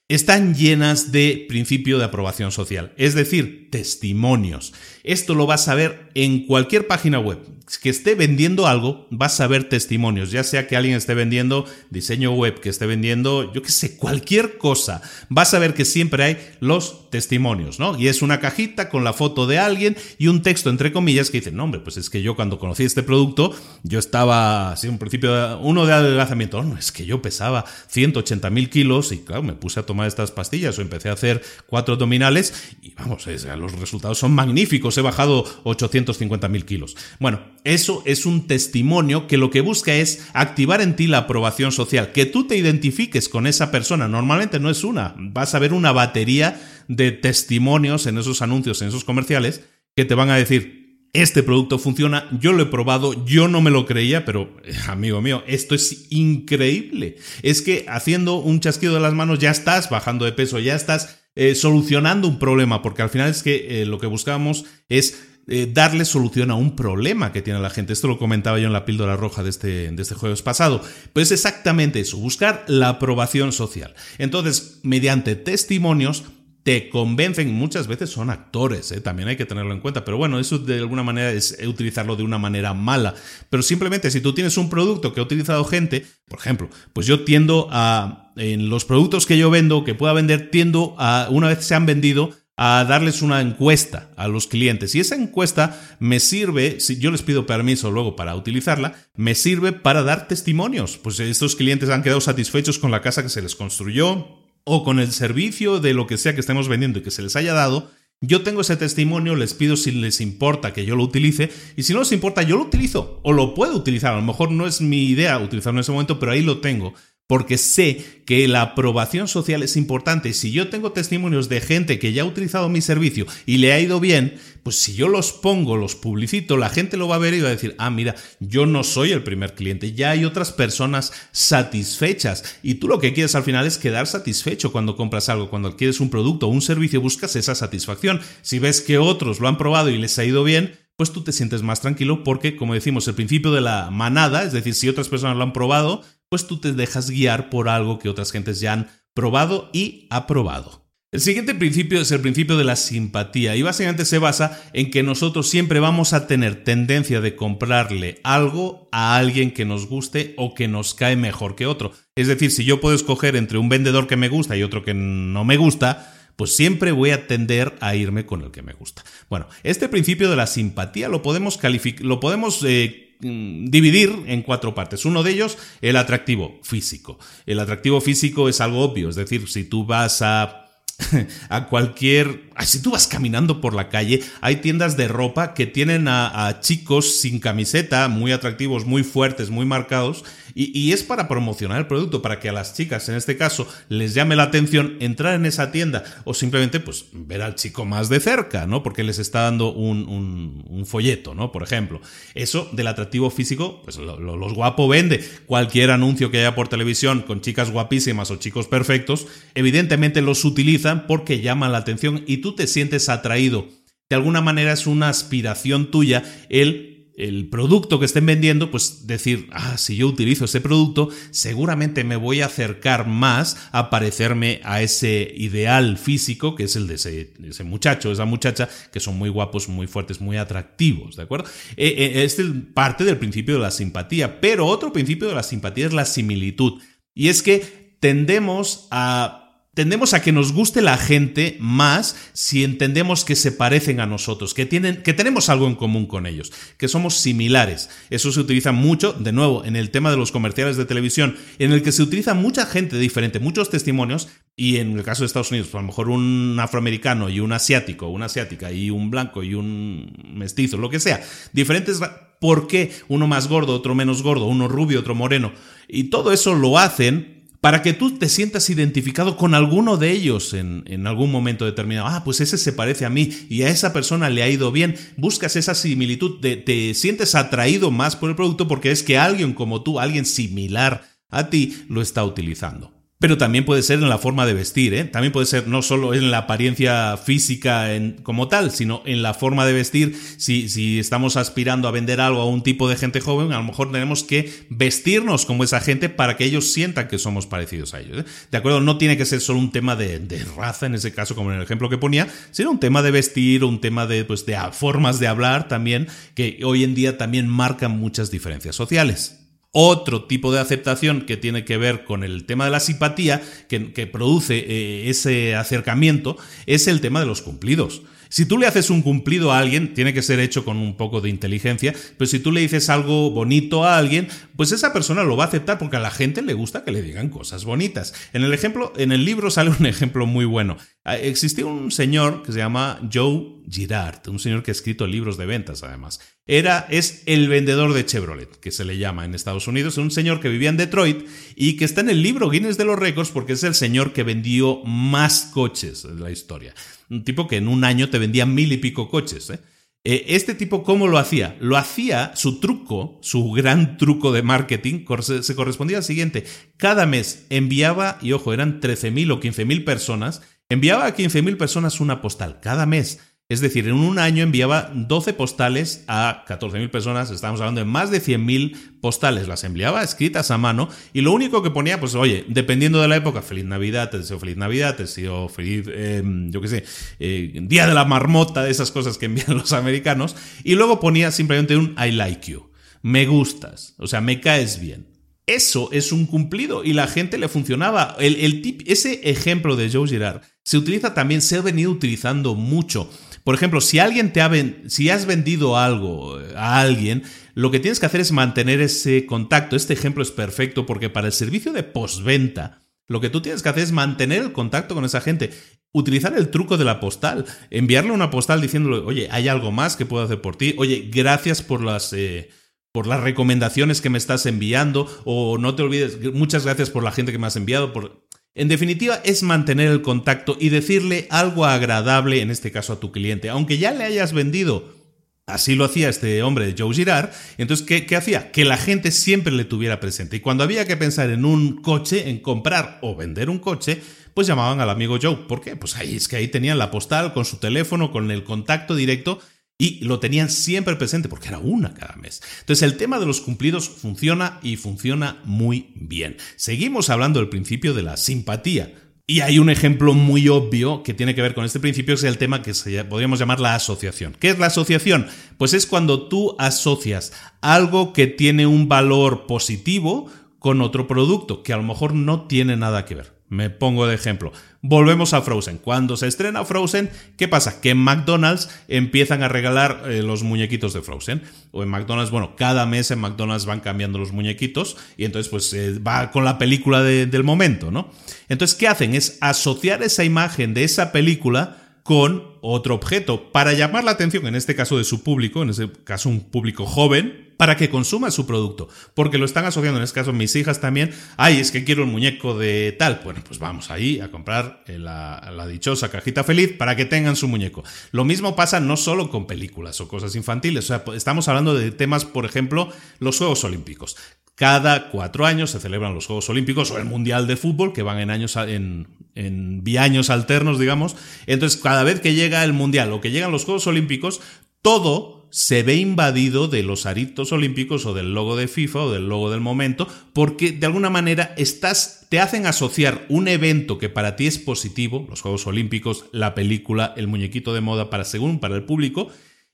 están llenas de principio de aprobación social, es decir, testimonios. Esto lo vas a ver en cualquier página web que esté vendiendo algo, vas a ver testimonios, ya sea que alguien esté vendiendo diseño web, que esté vendiendo, yo qué sé, cualquier cosa. Vas a ver que siempre hay los testimonios, ¿no? Y es una cajita con la foto de alguien y un texto entre comillas que dice, no, hombre, pues es que yo cuando conocí este producto, yo estaba, así un principio, uno de adelgazamiento, no, es que yo pesaba 180 mil kilos y claro, me puse a tomar estas pastillas o empecé a hacer cuatro abdominales y vamos, los resultados son magníficos, he bajado 850 mil kilos. Bueno, eso es un testimonio que lo que busca es activar en ti la aprobación social, que tú te identifiques con esa persona. Normalmente no es una, vas a ver una batería de testimonios en esos anuncios, en esos comerciales, que te van a decir, este producto funciona, yo lo he probado, yo no me lo creía, pero (laughs) amigo mío, esto es increíble. Es que haciendo un chasquido de las manos ya estás bajando de peso, ya estás eh, solucionando un problema, porque al final es que eh, lo que buscamos es eh, darle solución a un problema que tiene la gente. Esto lo comentaba yo en la píldora roja de este, de este jueves pasado. Pues exactamente eso, buscar la aprobación social. Entonces, mediante testimonios, te convencen, muchas veces son actores, ¿eh? también hay que tenerlo en cuenta, pero bueno, eso de alguna manera es utilizarlo de una manera mala, pero simplemente si tú tienes un producto que ha utilizado gente, por ejemplo, pues yo tiendo a, en los productos que yo vendo, que pueda vender, tiendo a, una vez se han vendido, a darles una encuesta a los clientes. Y esa encuesta me sirve, si yo les pido permiso luego para utilizarla, me sirve para dar testimonios. Pues estos clientes han quedado satisfechos con la casa que se les construyó o con el servicio de lo que sea que estemos vendiendo y que se les haya dado. Yo tengo ese testimonio, les pido si les importa que yo lo utilice y si no les importa yo lo utilizo o lo puedo utilizar. A lo mejor no es mi idea utilizarlo en ese momento, pero ahí lo tengo porque sé que la aprobación social es importante. Si yo tengo testimonios de gente que ya ha utilizado mi servicio y le ha ido bien, pues si yo los pongo, los publicito, la gente lo va a ver y va a decir, ah, mira, yo no soy el primer cliente, ya hay otras personas satisfechas. Y tú lo que quieres al final es quedar satisfecho cuando compras algo, cuando quieres un producto o un servicio, buscas esa satisfacción. Si ves que otros lo han probado y les ha ido bien, pues tú te sientes más tranquilo porque, como decimos, el principio de la manada, es decir, si otras personas lo han probado, pues tú te dejas guiar por algo que otras gentes ya han probado y aprobado. El siguiente principio es el principio de la simpatía y básicamente se basa en que nosotros siempre vamos a tener tendencia de comprarle algo a alguien que nos guste o que nos cae mejor que otro. Es decir, si yo puedo escoger entre un vendedor que me gusta y otro que no me gusta, pues siempre voy a tender a irme con el que me gusta. Bueno, este principio de la simpatía lo podemos, lo podemos eh, dividir en cuatro partes. Uno de ellos, el atractivo físico. El atractivo físico es algo obvio, es decir, si tú vas a (laughs) a cualquier... Si tú vas caminando por la calle, hay tiendas de ropa que tienen a, chicos sin camiseta, muy atractivos, muy fuertes, muy marcados, Y, es para promocionar el producto, para que a las chicas, en este caso, les llame la atención entrar en esa tienda o simplemente pues ver al chico más de cerca, ¿no? Porque les está dando un, folleto, ¿no? Por ejemplo. Eso del atractivo físico, pues los guapos vende. Cualquier anuncio que haya por televisión con chicas guapísimas o chicos perfectos, evidentemente los utilizan porque llaman la atención y tú te sientes atraído. De alguna manera es una aspiración tuya el el producto que estén vendiendo, pues decir, ah, si yo utilizo ese producto, seguramente me voy a acercar más a parecerme a ese ideal físico que es el de ese, muchacho, esa muchacha, que son muy guapos, muy fuertes, muy atractivos, ¿de acuerdo? Eh, es parte del principio de la simpatía, pero otro principio de la simpatía es la similitud. Y es que tendemos a tendemos a que nos guste la gente más si entendemos que se parecen a nosotros, que, tienen, que tenemos algo en común con ellos, que somos similares. Eso se utiliza mucho, de nuevo, en el tema de los comerciales de televisión, en el que se utiliza mucha gente diferente, muchos testimonios, y en el caso de Estados Unidos, pues a lo mejor un afroamericano y un asiático, una asiática y un blanco y un mestizo, lo que sea, diferentes... ¿Por qué uno más gordo, otro menos gordo, uno rubio, otro moreno? Y todo eso lo hacen para que tú te sientas identificado con alguno de ellos en, algún momento determinado. Ah, pues ese se parece a mí y a esa persona le ha ido bien. Buscas esa similitud, te sientes atraído más por el producto porque es que alguien como tú, alguien similar a ti, lo está utilizando. Pero también puede ser en la forma de vestir, ¿eh? También puede ser no solo en la apariencia física en, como tal, sino en la forma de vestir. Si, si estamos aspirando a vender algo a un tipo de gente joven, a lo mejor tenemos que vestirnos como esa gente para que ellos sientan que somos parecidos a ellos. ¿eh? ¿De acuerdo? No tiene que ser solo un tema de, de, raza, en ese caso, como en el ejemplo que ponía, sino un tema de vestir, un tema de, pues, de formas de hablar también, que hoy en día también marcan muchas diferencias sociales. Otro tipo de aceptación que tiene que ver con el tema de la simpatía, que, produce eh, ese acercamiento, es el tema de los cumplidos. Si tú le haces un cumplido a alguien, tiene que ser hecho con un poco de inteligencia, pero si tú le dices algo bonito a alguien, pues esa persona lo va a aceptar porque a la gente le gusta que le digan cosas bonitas. En el ejemplo, en el libro sale un (laughs) ejemplo muy bueno. Ah, existía un señor que se llama Joe Girard, un señor que ha escrito libros de ventas además. Era, es el vendedor de Chevrolet, que se le llama en Estados Unidos, un señor que vivía en Detroit y que está en el libro Guinness de los Récords porque es el señor que vendió más coches de la historia un tipo que en un año te vendía mil y pico coches. ¿eh? Eh, este tipo, ¿cómo lo hacía? Lo hacía, su truco, su gran truco de marketing, se correspondía al siguiente. Cada mes enviaba, y ojo, eran 13.000 o 15.000 personas, enviaba a 15.000 personas una postal cada mes. Es decir, en un año enviaba 12 postales a 14.000 personas, estamos hablando de más de 100.000 postales, las enviaba escritas a mano y lo único que ponía, pues oye, dependiendo de la época, feliz Navidad, te deseo feliz Navidad, te deseo feliz, em, yo qué sé, eh, Día de la Marmota, de esas cosas que envían (laughs) los americanos, y luego ponía simplemente un I like you, me gustas, o sea, me caes bien. Eso es un cumplido y la gente le funcionaba. Ese ejemplo de Joe Girard se utiliza también, se ha venido utilizando mucho. Por ejemplo, si alguien te ha si has vendido algo a alguien, lo que tienes que hacer es mantener ese contacto. Este ejemplo es perfecto porque para el servicio de postventa, lo que tú tienes que hacer es mantener el contacto con esa gente. Utilizar el truco de la postal. Enviarle una postal diciéndole, oye, hay algo más que puedo hacer por ti. Oye, gracias por las. Eh, por las recomendaciones que me estás enviando, o no te olvides, muchas gracias por la gente que me has enviado, por en definitiva, es mantener el contacto y decirle algo agradable, en este caso a tu cliente, aunque ya le hayas vendido. Así lo hacía este hombre, Joe Girard. Entonces, ¿qué, hacía? Que la gente siempre le tuviera presente. Y cuando había que pensar en un coche, en comprar o vender un coche, pues llamaban al amigo Joe. ¿Por qué? Pues ahí es que ahí tenían la postal con su teléfono, con el contacto directo y lo tenían siempre presente porque era una cada mes. Entonces el tema de los cumplidos funciona y funciona muy bien. Seguimos hablando del principio de la simpatía. Y hay un ejemplo muy obvio que tiene que ver con este principio, es el tema que podríamos llamar la asociación. ¿Qué es la asociación? Pues es cuando tú asocias algo que tiene un valor positivo con otro producto que a lo mejor no tiene nada que ver. Me pongo de ejemplo. Volvemos a Frozen. Cuando se estrena Frozen, ¿qué pasa? Que en McDonald's empiezan a regalar eh, los muñequitos de Frozen. O en McDonald's, bueno, cada mes en McDonald's van cambiando los muñequitos y entonces pues eh, va con la película del momento, ¿no? Entonces, ¿qué hacen? Es asociar esa imagen de esa película con otro objeto para llamar la atención, en este caso de su público, en este caso un público joven, para que consuma su producto, porque lo están asociando, en este caso mis hijas también, ay, es que quiero un muñeco de tal, bueno, pues vamos ahí a comprar la, la, dichosa cajita feliz para que tengan su muñeco. Lo mismo pasa no solo con películas o cosas infantiles, o sea, estamos hablando de temas, por ejemplo, los Juegos Olímpicos. Cada cuatro años se celebran los Juegos Olímpicos o el Mundial de Fútbol, que van en años en, en biaños alternos, digamos. Entonces, cada vez que llega el Mundial o que llegan los Juegos Olímpicos, todo se ve invadido de los aritos olímpicos o del logo de FIFA o del logo del momento, porque de alguna manera estás, te hacen asociar un evento que para ti es positivo, los Juegos Olímpicos, la película, el muñequito de moda para según para el público,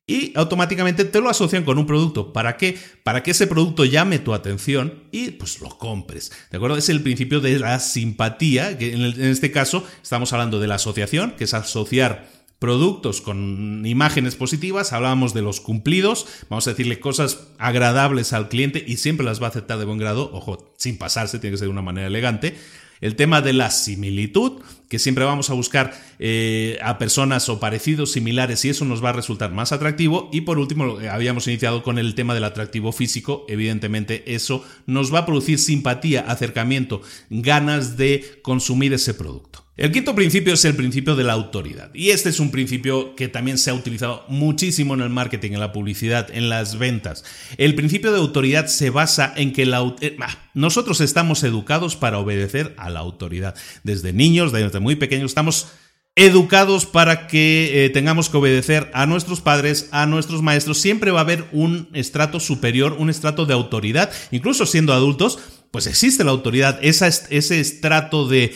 y automáticamente te lo asocian con un producto. ¿Para qué? Para que ese producto llame tu atención y pues lo compres. ¿De acuerdo? Es el principio de la simpatía, que en, en este caso estamos hablando de la asociación, que es asociar productos con imágenes positivas, hablábamos de los cumplidos, vamos a decirle cosas agradables al cliente y siempre las va a aceptar de buen grado, ojo, sin pasarse, tiene que ser de una manera elegante. El tema de la similitud, que siempre vamos a buscar eh, a personas o parecidos similares y eso nos va a resultar más atractivo. Y por último, habíamos iniciado con el tema del atractivo físico. Evidentemente, eso nos va a producir simpatía, acercamiento, ganas de consumir ese producto. El quinto principio es el principio de la autoridad. Y este es un principio que también se ha utilizado muchísimo en el marketing, en la publicidad, en las ventas. El principio de autoridad se basa en que la, eh, nosotros estamos educados para obedecer a la autoridad. Desde niños, desde muy pequeños, estamos educados para que eh, tengamos que obedecer a nuestros padres, a nuestros maestros. Siempre va a haber un estrato superior, un estrato de autoridad, incluso siendo adultos pues existe la autoridad, ese estrato de,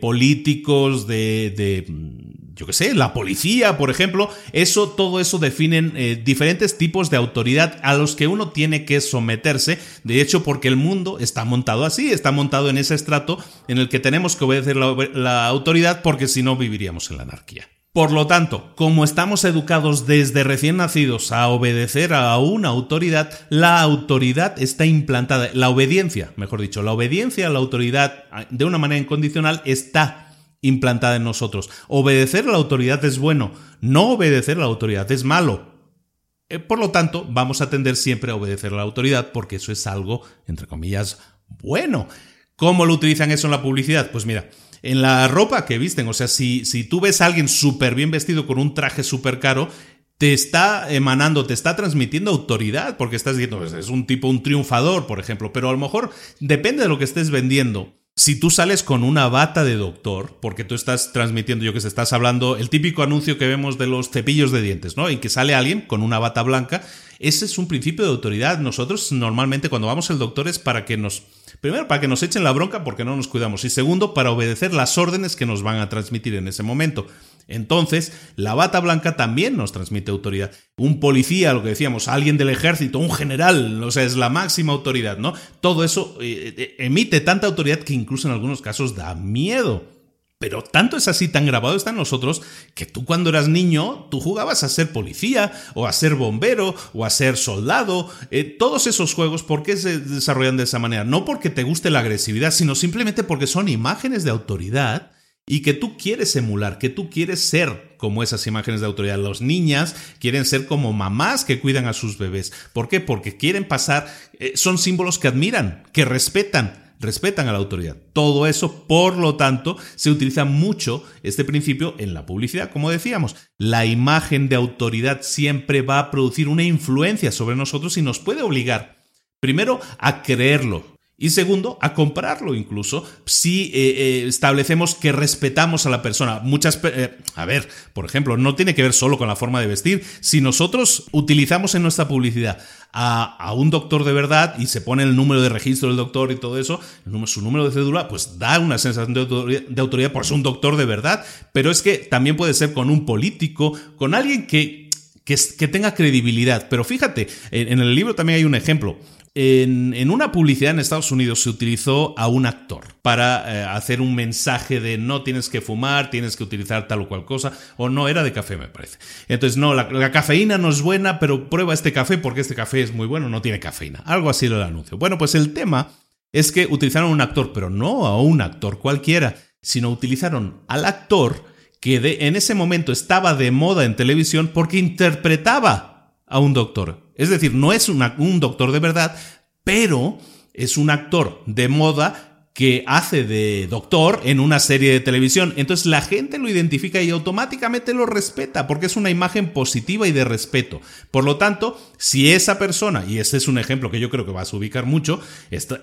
políticos, de, mm, yo qué sé, la policía, por ejemplo, eso, todo eso definen eh, diferentes tipos de autoridad a los que uno tiene que someterse, de hecho, porque el mundo está montado así, está montado en ese estrato en el que tenemos que obedecer la autoridad porque si no viviríamos en la anarquía. Por lo tanto, como estamos educados desde recién nacidos a obedecer a una autoridad, la autoridad está implantada, la obediencia, mejor dicho, la obediencia a la autoridad de una manera incondicional está implantada en nosotros. Obedecer a la autoridad es bueno, no obedecer a la autoridad es malo. Eh, por lo tanto, vamos a tender siempre a obedecer a la autoridad porque eso es algo, entre comillas, bueno. ¿Cómo lo utilizan eso en la publicidad? Pues mira, en la ropa que visten. O sea, si, si tú ves a alguien súper bien vestido con un traje súper caro, te está emanando, te está transmitiendo autoridad, porque estás diciendo, pues, es un tipo, un triunfador, por ejemplo, pero a lo mejor depende de lo que estés vendiendo. Si tú sales con una bata de doctor, porque tú estás transmitiendo, yo que sé, estás hablando, el típico anuncio que vemos de los cepillos de dientes, ¿no? En que sale alguien con una bata blanca, ese es un principio de autoridad. Nosotros normalmente cuando vamos al doctor es para que nos Primero, para que nos echen la bronca porque no nos cuidamos. Y segundo, para obedecer las órdenes que nos van a transmitir en ese momento. Entonces, la bata blanca también nos transmite autoridad. Un policía, lo que decíamos, alguien del ejército, un general, o sea, es la máxima autoridad, ¿no? Todo eso eh, eh, emite tanta autoridad que incluso en algunos casos da miedo. Pero tanto es así, tan grabado está en nosotros, que tú cuando eras niño, tú jugabas a ser policía, o a ser bombero, o a ser soldado. Eh, todos esos juegos, ¿por qué se desarrollan de esa manera? No porque te guste la agresividad, sino simplemente porque son imágenes de autoridad y que tú quieres emular, que tú quieres ser como esas imágenes de autoridad. Las niñas quieren ser como mamás que cuidan a sus bebés. ¿Por qué? Porque quieren pasar, eh, son símbolos que admiran, que respetan respetan a la autoridad. Todo eso, por lo tanto, se utiliza mucho este principio en la publicidad. Como decíamos, la imagen de autoridad siempre va a producir una influencia sobre nosotros y nos puede obligar, primero, a creerlo, y segundo, a comprarlo incluso si eh, eh, establecemos que respetamos a la persona. Muchas, eh, a ver, por ejemplo, no tiene que ver solo con la forma de vestir. Si nosotros utilizamos en nuestra publicidad a, un doctor de verdad y se pone el número de registro del doctor y todo eso, su número de cédula, pues da una sensación de autoridad, por ser un doctor de verdad. Pero es que también puede ser con un político, con alguien que, que, tenga credibilidad. Pero fíjate, en el libro también hay un ejemplo. En, una publicidad en Estados Unidos se utilizó a un actor para eh, hacer un mensaje de no tienes que fumar, tienes que utilizar tal o cual cosa, o no, era de café me parece. Entonces, no, la, cafeína no es buena, pero prueba este café porque este café es muy bueno, no tiene cafeína. Algo así lo anuncio. Bueno, pues el tema es que utilizaron a un actor, pero no a un actor cualquiera, sino utilizaron al actor que en ese momento estaba de moda en televisión porque interpretaba a un doctor. Es decir, no es un doctor de verdad, pero es un actor de moda que hace de doctor en una serie de televisión. Entonces la gente lo identifica y automáticamente lo respeta porque es una imagen positiva y de respeto. Por lo tanto, si esa persona, y este es un ejemplo que yo creo que vas a ubicar mucho,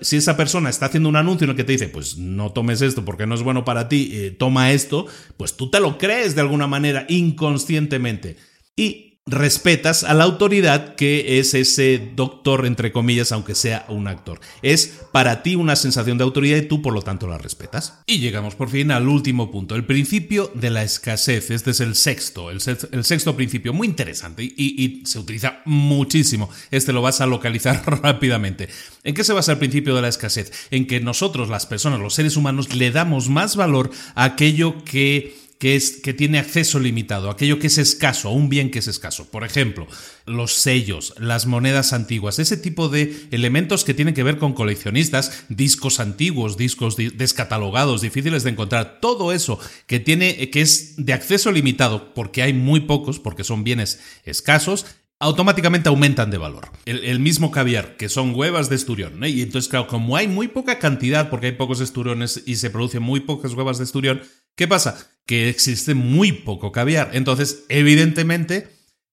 si esa persona está haciendo un anuncio en el que te dice, pues no tomes esto porque no es bueno para ti, eh, toma esto, pues tú te lo crees de alguna manera inconscientemente. Y respetas a la autoridad que es ese doctor, entre comillas, aunque sea un actor. Es para ti una sensación de autoridad y tú por lo tanto la respetas. Y llegamos por fin al último punto, el principio de la escasez. Este es el sexto, el, sexto principio, muy interesante y, se utiliza muchísimo. Este lo vas a localizar (laughs) rápidamente. ¿En qué se basa el principio de la escasez? En que nosotros, las personas, los seres humanos, le damos más valor a aquello que que, es, que tiene acceso limitado, aquello que es escaso, a un bien que es escaso. Por ejemplo, los sellos, las monedas antiguas, ese tipo de elementos que tienen que ver con coleccionistas, discos antiguos, discos descatalogados, difíciles de encontrar, todo eso que tiene que es de acceso limitado porque hay muy pocos, porque son bienes escasos, automáticamente aumentan de valor. El, mismo caviar, que son huevas de esturión. Y entonces, claro, como hay muy poca cantidad, porque hay pocos esturiones y se producen muy pocas huevas de esturión, ¿qué pasa? Que existe muy poco caviar. Entonces, evidentemente,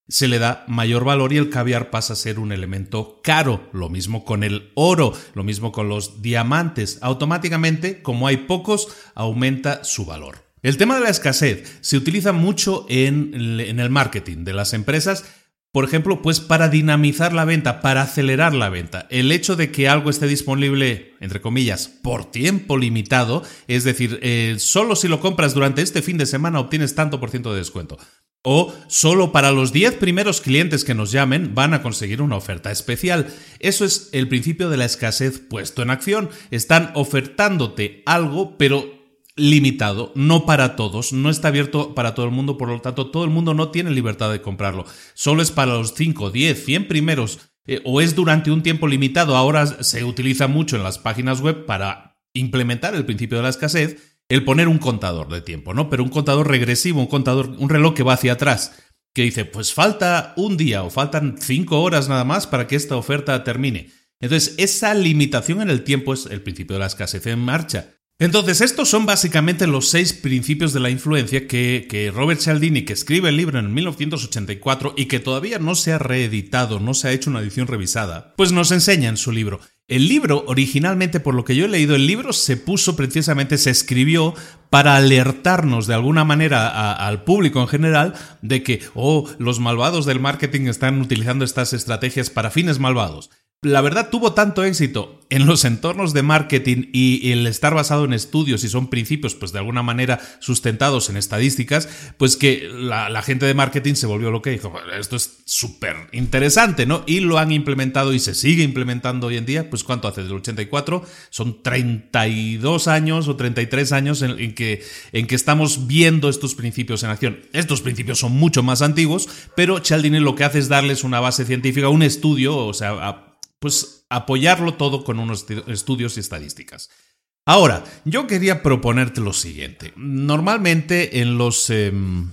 se le da mayor valor y el caviar pasa a ser un elemento caro. Lo mismo con el oro, lo mismo con los diamantes. Automáticamente, como hay pocos, aumenta su valor. El tema de la escasez se utiliza mucho en, el marketing de las empresas por ejemplo, pues para dinamizar la venta, para acelerar la venta. El hecho de que algo esté disponible, entre comillas, por tiempo limitado, es decir, eh, solo si lo compras durante este fin de semana obtienes tanto por ciento de descuento. O solo para los 10 primeros clientes que nos llamen van a conseguir una oferta especial. Eso es el principio de la escasez puesto en acción. Están ofertándote algo, pero limitado, no para todos, no está abierto para todo el mundo, por lo tanto todo el mundo no tiene libertad de comprarlo. Solo es para los 5, 10, 100 primeros eh, o es durante un tiempo limitado. Ahora se utiliza mucho en las páginas web para implementar el principio de la escasez el poner un contador de tiempo, ¿no? Pero un contador regresivo, un contador, un reloj que va hacia atrás, que dice, pues falta un día o faltan 5 horas nada más para que esta oferta termine. Entonces, esa limitación en el tiempo es el principio de la escasez en marcha. Entonces, estos son básicamente los seis principios de la influencia que, Robert Cialdini, que escribe el libro en 1984 y que todavía no se ha reeditado, no se ha hecho una edición revisada, pues nos enseña en su libro. El libro, originalmente, por lo que yo he leído, el libro se puso precisamente, se escribió para alertarnos de alguna manera al público en general de que, oh, los malvados del marketing están utilizando estas estrategias para fines malvados la verdad tuvo tanto éxito en los entornos de marketing y el estar basado en estudios y son principios, pues de alguna manera sustentados en estadísticas, pues que la, gente de marketing se volvió lo que dijo, esto es súper interesante, ¿no? Y lo han implementado y se sigue implementando hoy en día, pues ¿cuánto hace? Del 84, son 32 años o 33 años en, que, en que estamos viendo estos principios en acción. Estos principios son mucho más antiguos, pero Cialdini lo que hace es darles una base científica, un estudio, o sea, pues apoyarlo todo con unos estudios y estadísticas. Ahora, yo quería proponerte lo siguiente. Normalmente en los, em,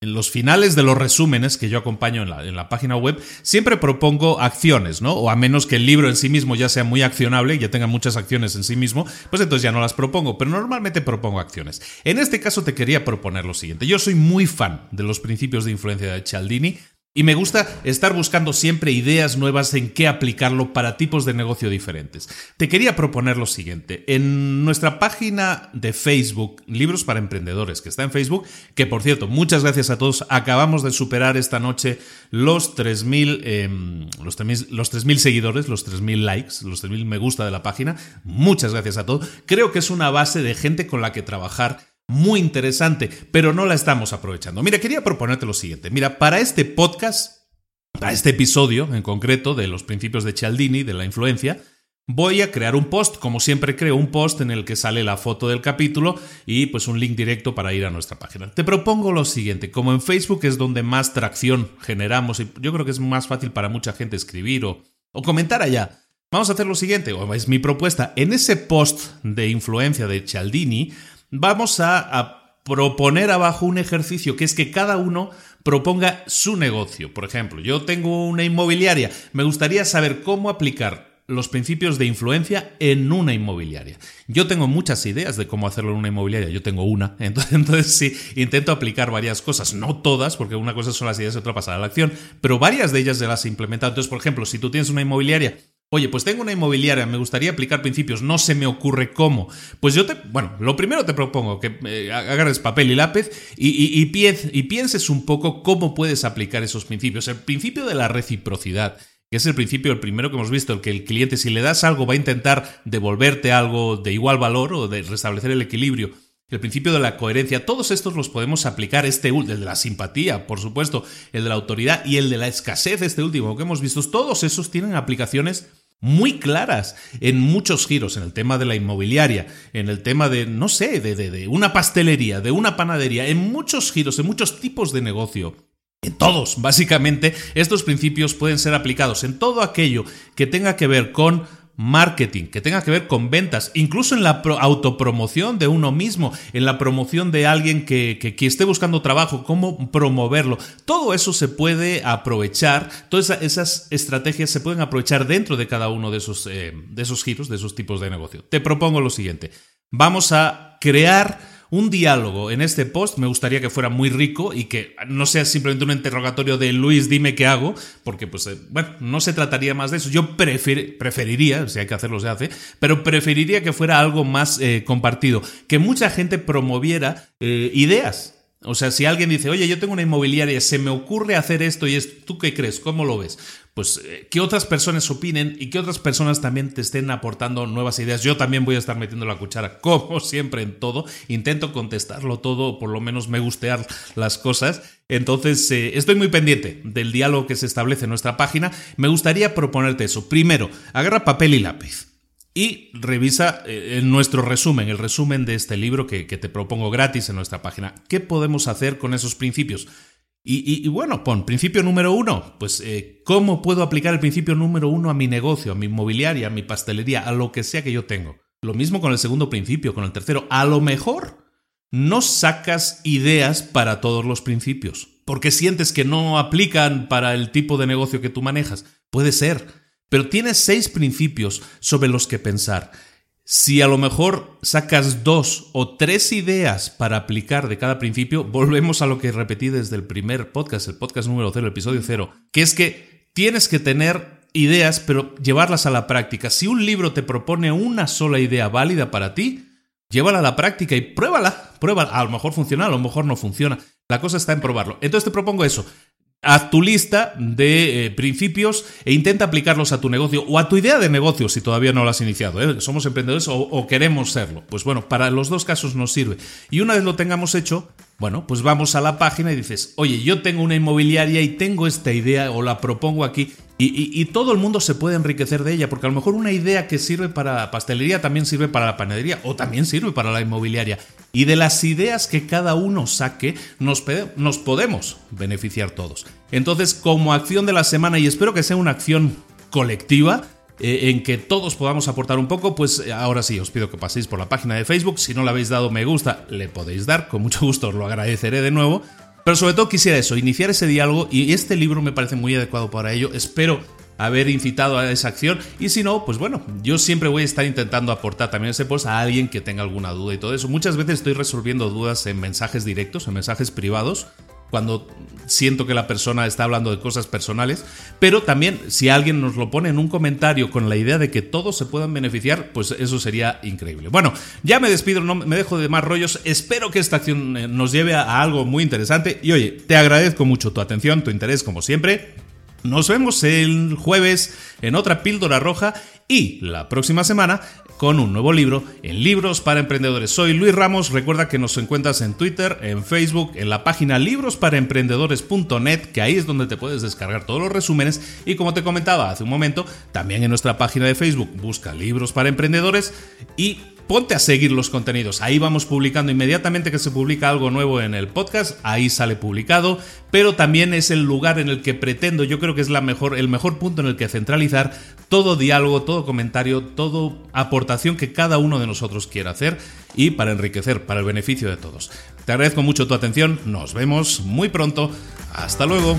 en los finales de los resúmenes que yo acompaño en la, en la, página web, siempre propongo acciones, ¿no? O a menos que el libro en sí mismo ya sea muy accionable, ya tenga muchas acciones en sí mismo, pues entonces ya no las propongo, pero normalmente propongo acciones. En este caso te quería proponer lo siguiente. Yo soy muy fan de los principios de influencia de Cialdini, y me gusta estar buscando siempre ideas nuevas en qué aplicarlo para tipos de negocio diferentes. Te quería proponer lo siguiente. En nuestra página de Facebook, Libros para Emprendedores, que está en Facebook, que por cierto, muchas gracias a todos. Acabamos de superar esta noche los 3.000 em, los 3.000 los seguidores, los 3.000 likes, los 3.000 me gusta de la página. Muchas gracias a todos. Creo que es una base de gente con la que trabajar muy interesante, pero no la estamos aprovechando. Mira, quería proponerte lo siguiente. Mira, para este podcast, para este episodio en concreto de los principios de Cialdini, de la influencia, voy a crear un post, como siempre creo un post en el que sale la foto del capítulo y pues un link directo para ir a nuestra página. Te propongo lo siguiente, como en Facebook es donde más tracción generamos y yo creo que es más fácil para mucha gente escribir o, o comentar allá. Vamos a hacer lo siguiente, es mi propuesta. En ese post de influencia de Cialdini, vamos a, proponer abajo un ejercicio que es que cada uno proponga su negocio. Por ejemplo, yo tengo una inmobiliaria, me gustaría saber cómo aplicar los principios de influencia en una inmobiliaria. Yo tengo muchas ideas de cómo hacerlo en una inmobiliaria, yo tengo una, (laughs) entonces, entonces, sí, intento aplicar varias cosas, no todas, porque una cosa son las ideas y otra pasar a la acción, pero varias de ellas de las he implementado. Entonces, por ejemplo, si tú tienes una inmobiliaria Oye, pues tengo una inmobiliaria, me gustaría aplicar principios, no se me ocurre cómo. Pues yo te, bueno, lo primero te propongo que eh, agarres papel y lápiz y, y, pienses un poco cómo puedes aplicar esos principios. El principio de la reciprocidad, que es el principio, el primero que hemos visto, el que el cliente si le das algo va a intentar devolverte algo de igual valor o de restablecer el equilibrio el principio de la coherencia, todos estos los podemos aplicar, este el de la simpatía, por supuesto, el de la autoridad y el de la escasez, este último que hemos visto, todos esos tienen aplicaciones muy claras en muchos giros, en el tema de la inmobiliaria, en el tema de, no sé, de, de, de una pastelería, de una panadería, en muchos giros, en muchos tipos de negocio. En todos, básicamente, estos principios pueden ser aplicados en todo aquello que tenga que ver con marketing, que tenga que ver con ventas, incluso en la autopromoción de uno mismo, en la promoción de alguien que, esté buscando trabajo, cómo promoverlo. Todo eso se puede aprovechar, todas esas estrategias se pueden aprovechar dentro de cada uno de esos, eh, de esos giros, de esos tipos de negocio. Te propongo lo siguiente, vamos a crear un diálogo en este post me gustaría que fuera muy rico y que no sea simplemente un interrogatorio de Luis, dime qué hago, porque pues eh, bueno, no se trataría más de eso. Yo preferiría, si hay que hacerlo se hace, pero preferiría que fuera algo más eh, compartido, que mucha gente promoviera eh, ideas o sea, si alguien dice, oye, yo tengo una inmobiliaria, se me ocurre hacer esto y esto, ¿tú qué crees? ¿Cómo lo ves? Pues eh, que otras personas opinen y que otras personas también te estén aportando nuevas ideas. Yo también voy a estar metiendo la cuchara, (laughs) como siempre en todo. Intento contestarlo todo, por lo menos me gustear las cosas. Entonces, eh, estoy muy pendiente del diálogo que se establece en nuestra página. Me gustaría proponerte eso. Primero, agarra papel y lápiz y revisa eh, nuestro resumen, el resumen de este libro que, te propongo gratis en nuestra página. ¿Qué podemos hacer con esos principios? Y, bueno, pon principio número uno, pues eh, ¿cómo puedo aplicar el principio número uno a mi negocio, a mi inmobiliaria, a mi pastelería, a lo que sea que yo tengo? Lo mismo con el segundo principio, con el tercero. A lo mejor no sacas ideas para todos los principios, porque sientes que no aplican para el tipo de negocio que tú manejas. Puede ser. Pero tienes seis principios sobre los que pensar. Si a lo mejor sacas dos o tres ideas para aplicar de cada principio, volvemos a lo que repetí desde el primer podcast, el podcast número cero, el episodio cero, que es que tienes que tener ideas, pero llevarlas a la práctica. Si un libro te propone una sola idea válida para ti, llévala a la práctica y pruébala, pruébala. A lo mejor funciona, a lo mejor no funciona. La cosa está en probarlo. Entonces te propongo eso. Haz tu lista de eh, principios e intenta aplicarlos a tu negocio o a tu idea de negocio si todavía no lo has iniciado. ¿eh? Somos emprendedores o, o, queremos serlo. Pues bueno, para los dos casos nos sirve. Y una vez lo tengamos hecho, bueno, pues vamos a la página y dices, oye, yo tengo una inmobiliaria y tengo esta idea o la propongo aquí y, todo el mundo se puede enriquecer de ella, porque a lo mejor una idea que sirve para pastelería también sirve para la panadería o también sirve para la inmobiliaria. Y de las ideas que cada uno saque, nos, podemos beneficiar todos. Entonces, como acción de la semana, y espero que sea una acción colectiva, eh, en que todos podamos aportar un poco, pues eh, ahora sí, os pido que paséis por la página de Facebook. Si no le habéis dado me gusta, le podéis dar, con mucho gusto os lo agradeceré de nuevo. Pero sobre todo quisiera eso, iniciar ese diálogo y este libro me parece muy adecuado para ello. Espero haber incitado a esa acción y si no, pues bueno, yo siempre voy a estar intentando aportar también ese post a alguien que tenga alguna duda y todo eso. Muchas veces estoy resolviendo dudas en mensajes directos, en mensajes privados cuando siento que la persona está hablando de cosas personales, pero también si alguien nos lo pone en un comentario con la idea de que todos se puedan beneficiar, pues eso sería increíble. Bueno, ya me despido, no me dejo de más rollos, espero que esta acción eh, nos lleve a algo muy interesante y oye, te agradezco mucho tu atención, tu interés como siempre. Nos vemos el jueves en otra píldora roja y la próxima semana con un nuevo libro en Libros para Emprendedores. Soy Luis Ramos, recuerda que nos encuentras en Twitter, en Facebook, en la página librosparaemprendedores.net, que ahí es donde te puedes descargar todos los resúmenes y como te comentaba hace un momento, también en nuestra página de Facebook busca Libros para Emprendedores y ponte a seguir los contenidos. Ahí vamos publicando inmediatamente que se publica algo nuevo en el podcast, ahí sale publicado, pero también es el lugar en el que pretendo, yo creo que es la mejor, el mejor punto en el que centralizar todo diálogo, todo comentario, toda aportación que cada uno de nosotros quiera hacer y para enriquecer, para el beneficio de todos. Te agradezco mucho tu atención, nos vemos muy pronto, hasta luego.